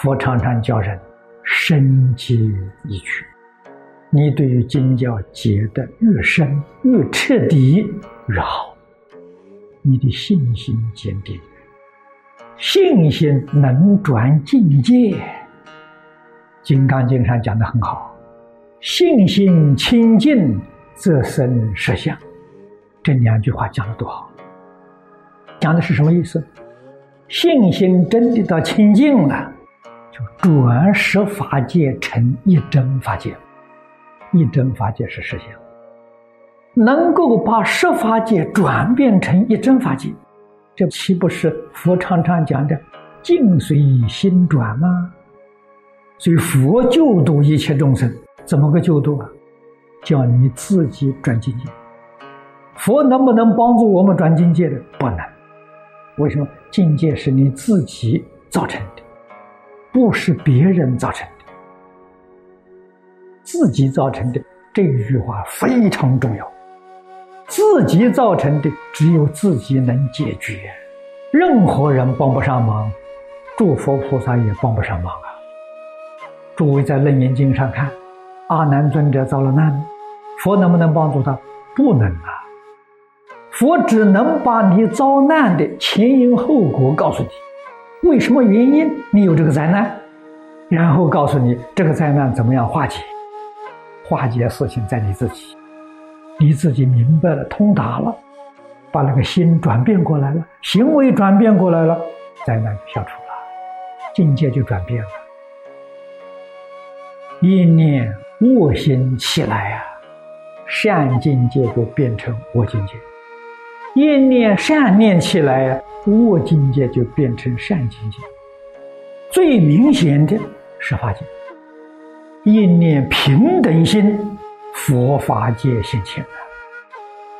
佛常常教人深解一趣。你对于经教解得越深越彻底越好，你的信心坚定，信心能转境界。《金刚经》上讲的很好，信心清净则生实相。这两句话讲的多好，讲的是什么意思？信心真的到清净了，就转十法界成一真法界。一真法界是实相，能够把十法界转变成一真法界，这岂不是佛常常讲的“境随心转”吗？所以佛救度一切众生，怎么个救度啊？叫你自己转境界。佛能不能帮助我们转境界的？不能。为什么？境界是你自己造成的，不是别人造成的。自己造成的这一句话非常重要。自己造成的只有自己能解决，任何人帮不上忙，诸佛菩萨也帮不上忙啊。诸位在《楞严经》上看，阿难尊者遭了难，佛能不能帮助他？不能啊。佛只能把你遭难的前因后果告诉你，为什么原因你有这个灾难，然后告诉你这个灾难怎么样化解。化解事情在你自己，你自己明白了、通达了，把那个心转变过来了，行为转变过来了，灾难就消除了，境界就转变了。一念恶心起来啊，善境界就变成恶境界；一念善念起来，恶境界就变成善境界。最明显的是法界。一念平等心，佛法界现前；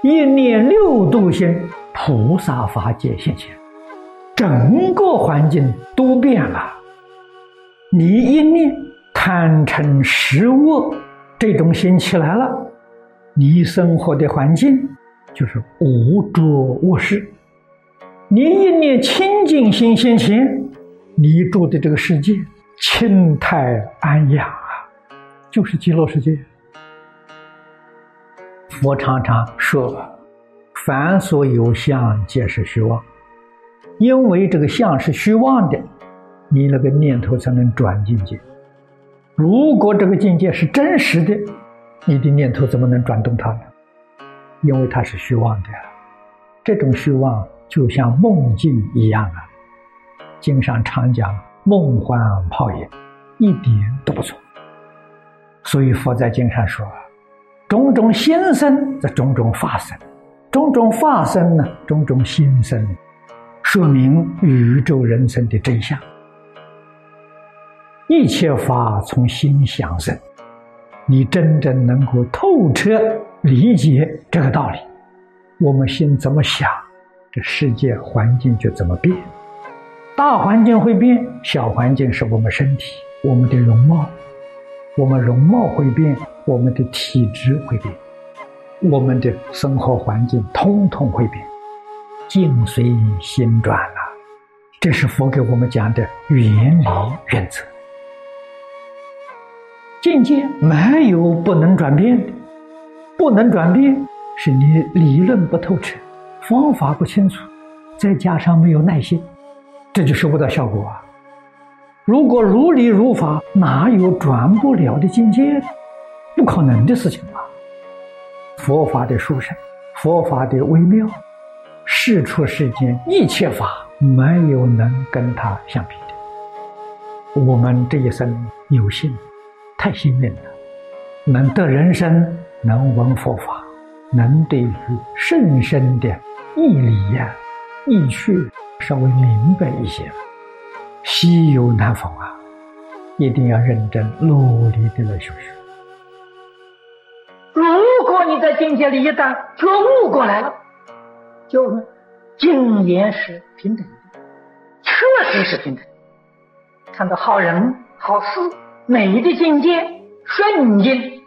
一念六度心，菩萨法界现前，整个环境都变了。你一念贪嗔痴恶这种心起来了，你生活的环境就是无着无事。你一念清净心现前，你住的这个世界清泰安雅。就是极乐世界。佛常常说：“凡所有相，皆是虚妄。”因为这个相是虚妄的，你那个念头才能转境界。如果这个境界是真实的，你的念头怎么能转动它呢？因为它是虚妄的。这种虚妄就像梦境一样啊！经上常讲“梦幻泡影”，一点都不错。所以佛在经上说：“种种心生则种种法生，种种法生呢，种种心生，说明宇宙人生的真相。一切法从心想生，你真正能够透彻理解这个道理，我们心怎么想，这世界环境就怎么变。大环境会变，小环境是我们身体，我们的容貌。”我们容貌会变，我们的体质会变，我们的生活环境通通会变，境随心转啊！这是佛给我们讲的原理原则。境界没有不能转变的，不能转变是你理论不透彻，方法不清楚，再加上没有耐心，这就收不到效果啊！如果如理如法，哪有转不了的境界？不可能的事情啊！佛法的殊胜，佛法的微妙，世出世间一切法，没有能跟它相比的。我们这一生有幸，太幸运了，能得人生，能闻佛法，能对于甚深的义理呀、义趣稍微明白一些。稀有难逢啊！一定要认真努力的来学习。如果你在境界里一旦觉悟过来了，就境也是平等的，确实是平等。看到好人好事美的境界，瞬间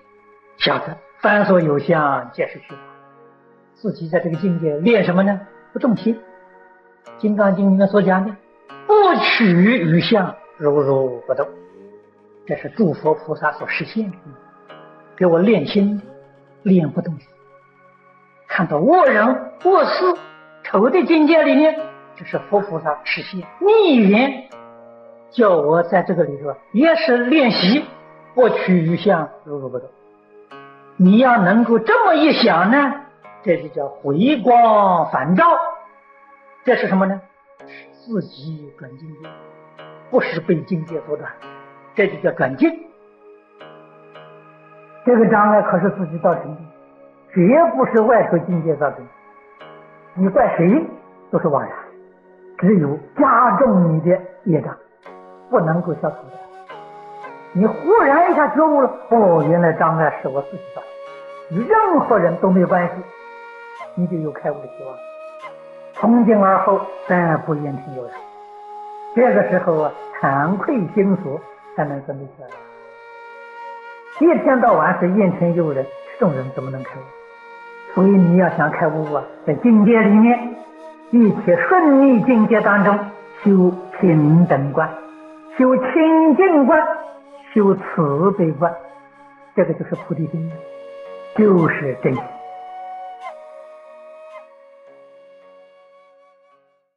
晓得凡所有相，皆是虚妄。自己在这个境界练什么呢？不动心。《金刚经》里面所讲的。不取于相，如如不动。这是诸佛菩萨所实现的，给我练心，练不动心，看到恶人恶事丑的境界里面，这是佛菩萨实现逆缘，叫我在这个里头也是练习不取于相，如如不动。你要能够这么一想呢，这就叫回光返照。这是什么呢？自己转境界，不是被境界所转。这就叫转境，这个障碍可是自己造成的，绝不是外头境界造成的。你怪谁都是枉然，只有加重你的业障，不能够消除的。你忽然一下觉悟了，哦，原来障碍是我自己的，与任何人都没关系，你就有开悟的希望。从今而后，再不言听有人。这个时候啊，惭愧心所。才能分得出来。一天到晚是怨天尤人，这种人怎么能开悟？所以你要想开悟啊，在境界里面，一切顺利境界当中修平等观，修清净观，修慈悲观，这个就是菩提心，就是真心。